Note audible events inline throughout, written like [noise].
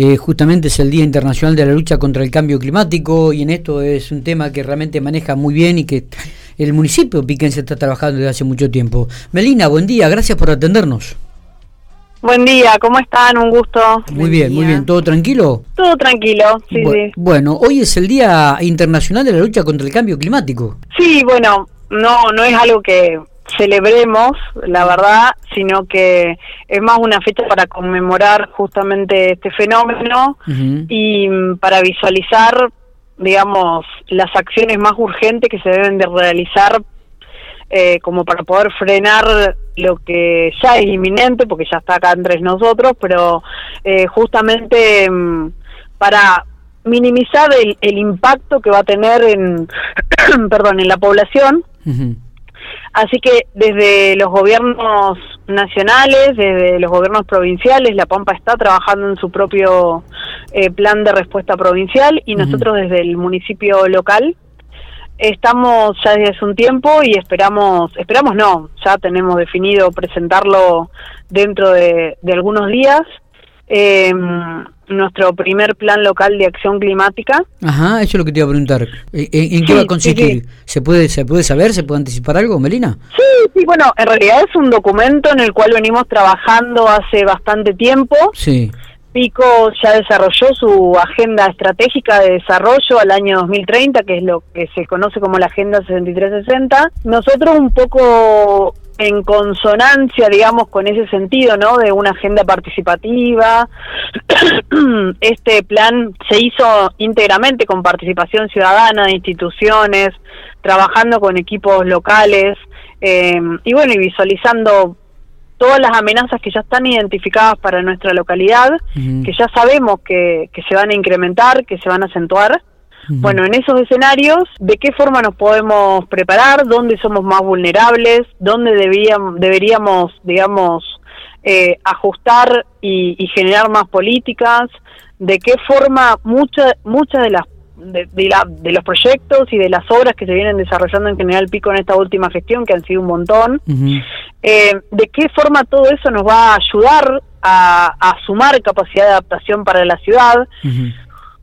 eh, justamente es el Día Internacional de la Lucha contra el Cambio Climático y en esto es un tema que realmente maneja muy bien y que el municipio Piquense está trabajando desde hace mucho tiempo. Melina, buen día, gracias por atendernos. Buen día, ¿cómo están? Un gusto. Muy bien, muy bien. ¿Todo tranquilo? Todo tranquilo, sí, sí. Bueno, hoy es el Día Internacional de la Lucha contra el Cambio Climático. Sí, bueno, no, no es algo que celebremos, la verdad, sino que es más una fecha para conmemorar justamente este fenómeno y mm, para visualizar, digamos, las acciones más urgentes que se deben de realizar eh, como para poder frenar lo que ya es inminente, porque ya está acá entre nosotros, pero eh, justamente mm, para minimizar el, el, impacto que va a tener en, [clears throat] perdón, en la población. Así que desde los gobiernos nacionales, desde los gobiernos provinciales, La Pampa está trabajando en su propio eh, plan de respuesta provincial y nosotros desde el municipio local Estamos ya desde hace un tiempo y esperamos, esperamos no, ya tenemos definido presentarlo dentro de, algunos días. Eh, nuestro primer plan local de acción climática. Ajá, eso es lo que te iba a preguntar. ¿En, qué va a consistir? ¿Se puede se puede saber, se puede anticipar algo, Melina? Sí, sí, bueno, en realidad es un documento en el cual venimos trabajando hace bastante tiempo. Sí. Pico ya desarrolló su agenda estratégica de desarrollo al año 2030, que es lo que se conoce como la Agenda 6360. Nosotros un poco en consonancia, digamos, con ese sentido, ¿no? De una agenda participativa. [clears throat] este plan se hizo íntegramente con participación ciudadana de instituciones, trabajando con equipos locales eh, y bueno, y visualizando todas las amenazas que ya están identificadas para nuestra localidad, que ya sabemos que, que, se van a incrementar, que se van a acentuar. Bueno, en esos escenarios, ¿de qué forma nos podemos preparar? ¿Dónde somos más vulnerables? ¿Dónde deberíamos, deberíamos digamos, eh, ajustar y, y, generar más políticas? ¿De qué forma muchas muchas de las de, la, de, los proyectos y de las obras que se vienen desarrollando en General Pico en esta última gestión, que han sido un montón. eh, ¿De qué forma todo eso nos va a ayudar a, a sumar capacidad de adaptación para la ciudad?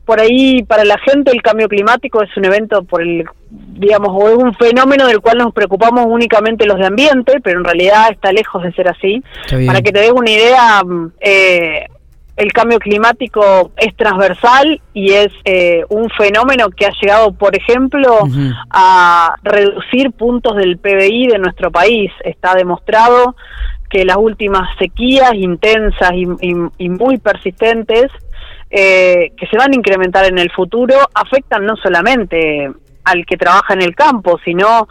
Por ahí, para la gente, el cambio climático es un evento por el, digamos, o es un fenómeno del cual nos preocupamos únicamente los de ambiente, pero en realidad está lejos de ser así. Para que te des una idea, eh, el cambio climático es transversal y es eh, un fenómeno que ha llegado, por ejemplo, a reducir puntos del PBI de nuestro país. Está demostrado que las últimas sequías intensas y, muy persistentes eh, que se van a incrementar en el futuro afectan no solamente al que trabaja en el campo, sino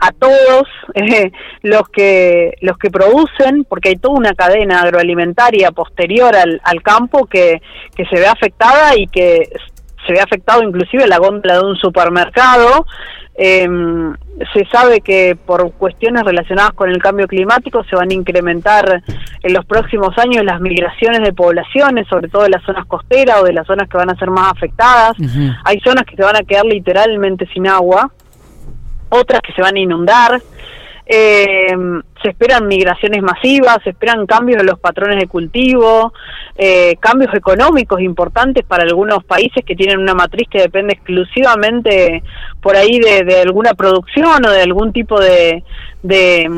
a todos eh, los que los que producen, porque hay toda una cadena agroalimentaria posterior al, al campo que, que se ve afectada y que se ve afectado inclusive la góndola de un supermercado eh, se sabe que por cuestiones relacionadas con el cambio climático se van a incrementar en los próximos años las migraciones de poblaciones, sobre todo de las zonas costeras o de las zonas que van a ser más afectadas. Hay zonas que se van a quedar literalmente sin agua, otras que se van a inundar. Eh, se esperan migraciones masivas, se esperan cambios en los patrones de cultivo, eh, cambios económicos importantes para algunos países que tienen una matriz que depende exclusivamente por ahí de, alguna producción o de algún tipo de, de,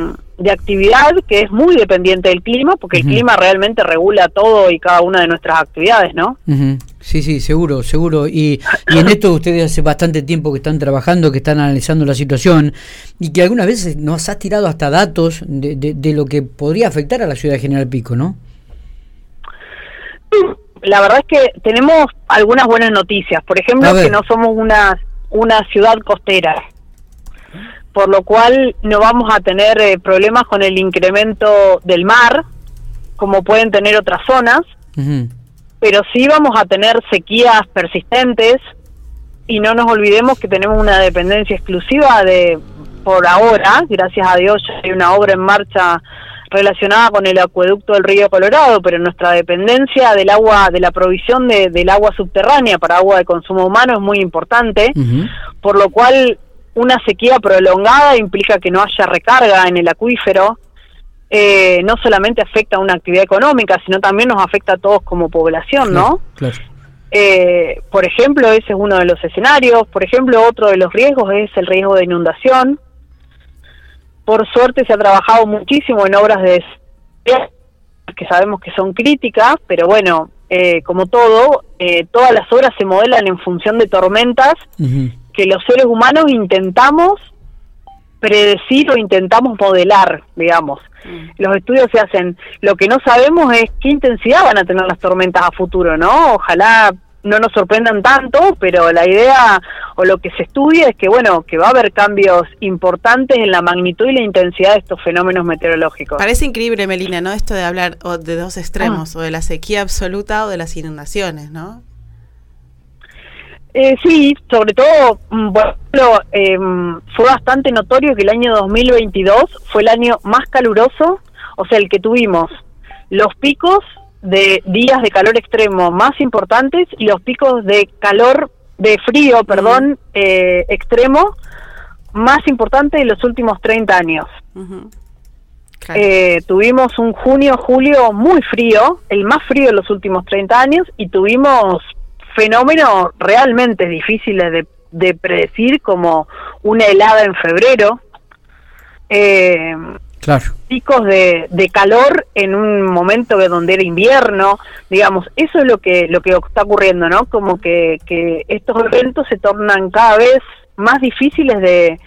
actividad que es muy dependiente del clima, porque el clima realmente regula todo y cada una de nuestras actividades, ¿no? Sí, sí, seguro, seguro. Y, y en esto ustedes hace bastante tiempo que están trabajando, que están analizando la situación y que algunas veces nos ha tirado hasta datos de, de, lo que podría afectar a la ciudad de General Pico, ¿no? La verdad es que tenemos algunas buenas noticias. Por ejemplo, que no somos una, una ciudad costera, por lo cual no vamos a tener eh, problemas con el incremento del mar, como pueden tener otras zonas pero sí vamos a tener sequías persistentes y no nos olvidemos que tenemos una dependencia exclusiva de, por ahora, gracias a Dios hay una obra en marcha relacionada con el acueducto del río Colorado, pero nuestra dependencia del agua, de la provisión de, del agua subterránea para agua de consumo humano es muy importante, por lo cual una sequía prolongada implica que no haya recarga en el acuífero, eh, no solamente afecta a una actividad económica, sino también nos afecta a todos como población, ¿no? Eh, por ejemplo, ese es uno de los escenarios. Por ejemplo, otro de los riesgos es el riesgo de inundación. Por suerte se ha trabajado muchísimo en obras de que sabemos que son críticas, pero bueno, eh, como todo, eh, todas las obras se modelan en función de tormentas que los seres humanos intentamos predecir o intentamos modelar, digamos. Mm. Los estudios se hacen. Lo que no sabemos es qué intensidad van a tener las tormentas a futuro, ¿no? Ojalá no nos sorprendan tanto, pero la idea o lo que se estudia es que, bueno, que va a haber cambios importantes en la magnitud y la intensidad de estos fenómenos meteorológicos. Parece increíble, Melina, ¿no? Esto de hablar de dos extremos, ah. o de la sequía absoluta o de las inundaciones, ¿no? Eh, sí, sobre todo, mm, bueno, em, fue bastante notorio que el año 2022 fue el año más caluroso, o sea, el que tuvimos. Los picos de días de calor extremo más importantes y los picos de calor, de frío, perdón, eh, extremo más importantes de los últimos 30 años. Eh, tuvimos un junio, julio muy frío, el más frío de los últimos 30 años, y tuvimos fenómenos realmente difíciles de, de predecir, como una helada en febrero. Eh, picos de, de, calor en un momento de donde era invierno, digamos, eso es lo que lo que está ocurriendo, ¿no? Como que, que estos eventos se tornan cada vez más difíciles de,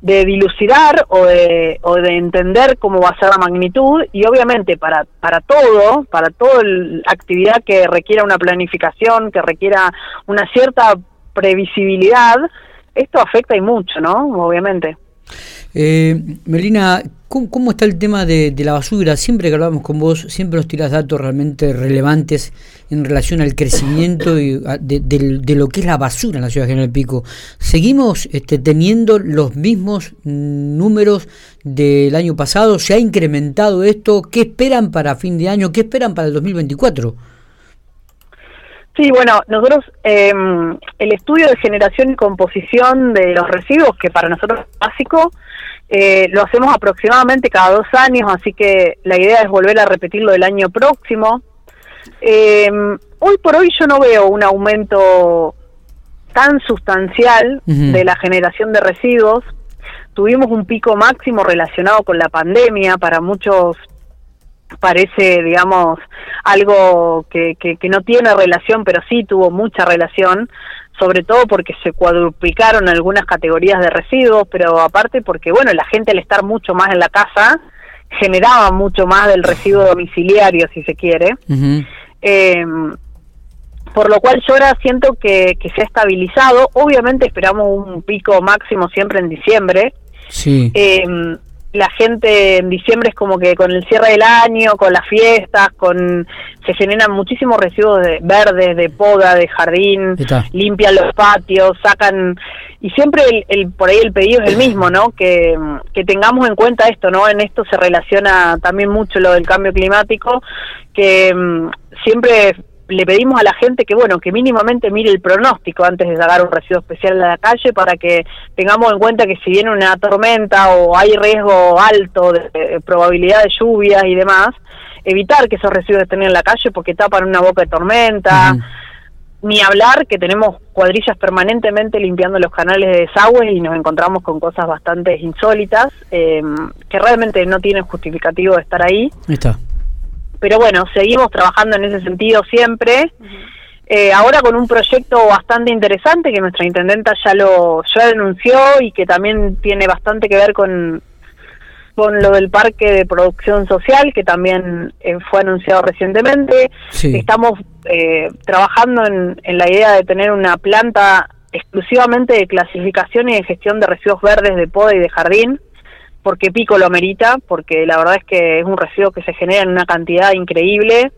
de dilucidar o de, o de entender cómo va a ser la magnitud y obviamente para, para todo, para toda actividad que requiera una planificación, que requiera una cierta previsibilidad, esto afecta y mucho, ¿no? Obviamente. Eh, Melina, ¿cómo, está el tema de, la basura? Siempre que hablamos con vos, siempre nos tiras datos realmente relevantes en relación al crecimiento y de, lo que es la basura en la ciudad de General Pico. ¿Seguimos este, teniendo los mismos números del año pasado? ¿Se ha incrementado esto? ¿Qué esperan para fin de año? ¿Qué esperan para el 2024? Sí, bueno, nosotros em, el estudio de generación y composición de los residuos, que para nosotros es básico, eh, lo hacemos aproximadamente cada dos años, así que la idea es volver a repetirlo el año próximo. Em, hoy por hoy yo no veo un aumento tan sustancial de la generación de residuos. Tuvimos un pico máximo relacionado con la pandemia para muchos parece, digamos, algo que, que, no tiene relación, pero sí tuvo mucha relación, sobre todo porque se cuadruplicaron algunas categorías de residuos, pero aparte porque, bueno, la gente al estar mucho más en la casa generaba mucho más del residuo domiciliario, si se quiere. Em, por lo cual yo ahora siento que, que se ha estabilizado. Obviamente esperamos un pico máximo siempre en diciembre. Sí. Eh, la gente en diciembre es como que con el cierre del año, con las fiestas, con se generan muchísimos residuos de verdes, de poda, de jardín, limpian los patios, sacan y siempre el, por ahí el pedido es el mismo, ¿no? Que, que tengamos en cuenta esto, ¿no? En esto se relaciona también mucho lo del cambio climático, que mm, siempre le pedimos a la gente que, bueno, que mínimamente mire el pronóstico antes de sacar un residuo especial a la calle para que tengamos en cuenta que si viene una tormenta o hay riesgo alto de, probabilidad de lluvias y demás, evitar que esos residuos estén en la calle porque tapan una boca de tormenta. Ni hablar que tenemos cuadrillas permanentemente limpiando los canales de desagüe y nos encontramos con cosas bastante insólitas eh, que realmente no tienen justificativo de estar ahí. Está pero bueno, seguimos trabajando en ese sentido siempre. Eh, ahora con un proyecto bastante interesante que nuestra intendenta ya lo ya denunció y que también tiene bastante que ver con, con lo del parque de producción social que también eh, fue anunciado recientemente. Estamos eh, trabajando en, en la idea de tener una planta exclusivamente de clasificación y de gestión de residuos verdes de poda y de jardín porque Pico lo amerita, porque la verdad es que es un residuo que se genera en una cantidad increíble.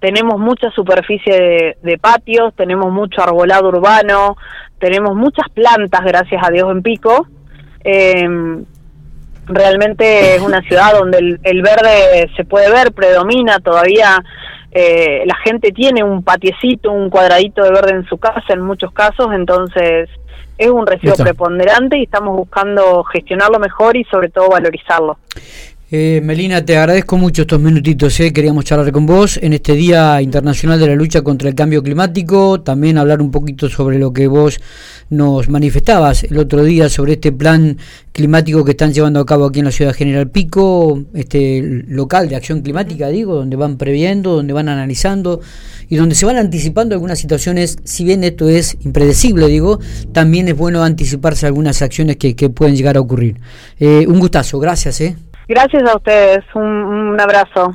Tenemos mucha superficie de, patios, tenemos mucho arbolado urbano, tenemos muchas plantas, gracias a Dios, en Pico. Em, realmente es una ciudad donde el, verde se puede ver, predomina todavía. Eh, la gente tiene un patiecito, un cuadradito de verde en su casa en muchos casos, entonces es un residuo preponderante y estamos buscando gestionarlo mejor y sobre todo valorizarlo. Eh, Melina, te agradezco mucho estos minutitos. Eh. Queríamos charlar con vos en este Día Internacional de la Lucha contra el Cambio Climático. También hablar un poquito sobre lo que vos nos manifestabas el otro día sobre este plan climático que están llevando a cabo aquí en la ciudad General Pico, este local de acción climática, digo, donde van previendo, donde van analizando y donde se van anticipando algunas situaciones. Si bien esto es impredecible, digo, también es bueno anticiparse algunas acciones que, que pueden llegar a ocurrir. Eh, un gustazo, gracias. Eh. Gracias a ustedes, un, un abrazo.